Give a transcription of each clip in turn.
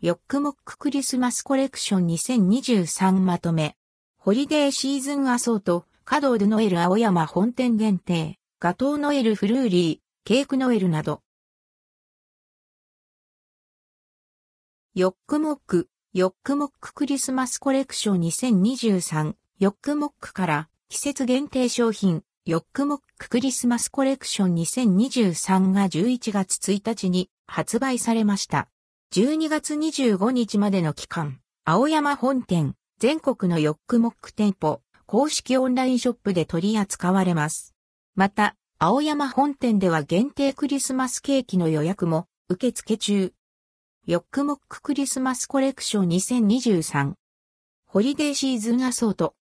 ヨックモッククリスマスコレクション2023まとめ。ホリデーシーズンアソート、カドードノエル青山本店限定、ガトーノエルフルーリー、ケークノエルなど。ヨックモック、ヨックモッククリスマスコレクション2023、ヨックモックから季節限定商品、ヨックモッククリスマスコレクション2023が11月1日に発売されました。12月25日までの期間、青山本店、全国のヨックモック店舗、公式オンラインショップで取り扱われます。また、青山本店では限定クリスマスケーキの予約も受付中。ヨックモッククリスマスコレクション2023。ホリデーシーズンアソート。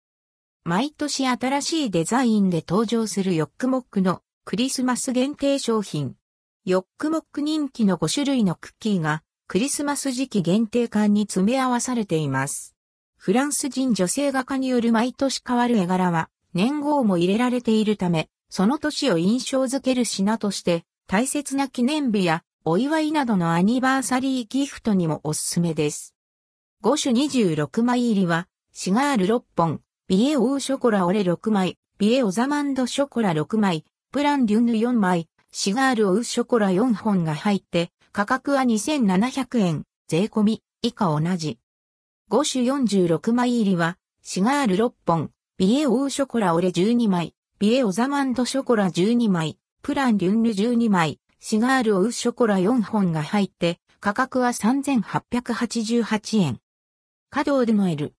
毎年新しいデザインで登場するヨックモックのクリスマス限定商品。ヨックモック人気の5種類のクッキーがクリスマス時期限定館に詰め合わされています。フランス人女性画家による毎年変わる絵柄は年号も入れられているため、その年を印象づける品として大切な記念日やお祝いなどのアニバーサリーギフトにもおすすめです。5種26枚入りはシガール6本、ビエオーショコラオレ6枚、ビエオザマンドショコラ6枚、プランリュヌ4枚、シガールオウショコラ4本が入って価格は2700円、税込み、以下同じ。5種46枚入りは、シガール6本、ビエオーショコラオレ12枚、ビエオザマンドショコラ12枚、プランリュンル12枚、シガールオウショコラ4本が入って、価格は3888円。カドーデノエル。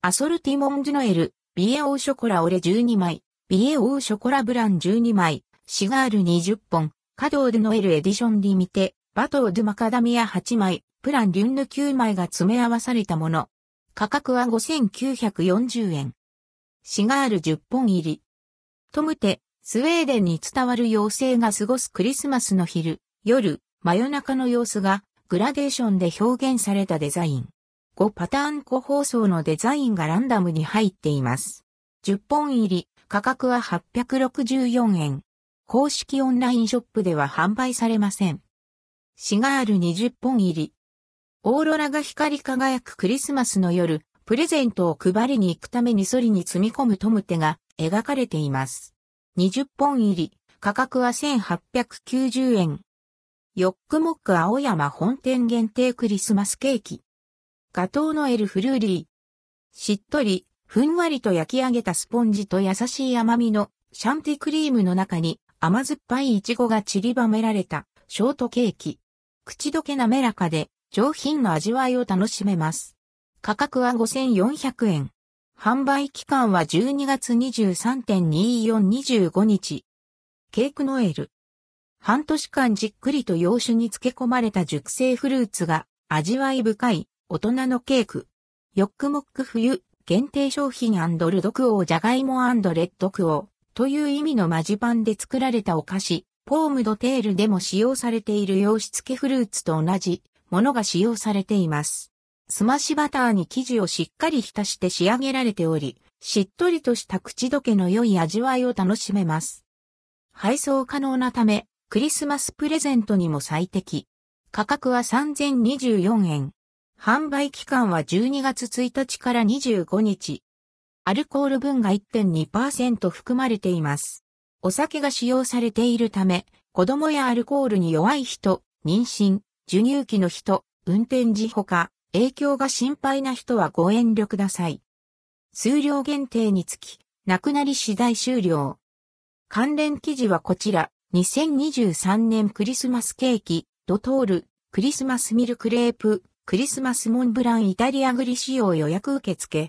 アソルティモンドノエル、ビエオーショコラオレ12枚、ビエオーショコラブラン12枚、シガール20本、カドーデノエルエディションリミテ、バトードゥマカダミア8枚、プランリュンヌ9枚が詰め合わされたもの。価格は5940円。シガール10本入り。トムテ、スウェーデンに伝わる妖精が過ごすクリスマスの昼、夜、真夜中の様子がグラデーションで表現されたデザイン。5パターン個包装のデザインがランダムに入っています。10本入り、価格は864円。公式オンラインショップでは販売されません。シガール20本入り。オーロラが光り輝くクリスマスの夜、プレゼントを配りに行くためにソリに積み込むトムテが描かれています。20本入り、価格は1890円。ヨックモック青山本店限定クリスマスケーキ。ガトーノエルフルーリー。しっとり、ふんわりと焼き上げたスポンジと優しい甘みのシャンティクリームの中に甘酸っぱいイチゴが散りばめられたショートケーキ。口どけ滑らかで上品な味わいを楽しめます。価格は5400円。販売期間は12月23.2425日。ケークノエル。半年間じっくりと洋酒に漬け込まれた熟成フルーツが味わい深い大人のケーク。ヨックモック冬限定商品ルドクオージャガイモレッドクオーという意味のマジパンで作られたお菓子。ポームドテールでも使用されている洋質系フルーツと同じものが使用されています。スマッシュバターに生地をしっかり浸して仕上げられており、しっとりとした口どけの良い味わいを楽しめます。配送可能なため、クリスマスプレゼントにも最適。価格は3024円。販売期間は12月1日から25日。アルコール分が1.2%含まれています。お酒が使用されているため、子供やアルコールに弱い人、妊娠、授乳期の人、運転時ほか、影響が心配な人はご遠慮ください。数量限定につき、なくなり次第終了。関連記事はこちら、2023年クリスマスケーキ、ドトール、クリスマスミルクレープ、クリスマスモンブランイタリアグリ仕様予約受付。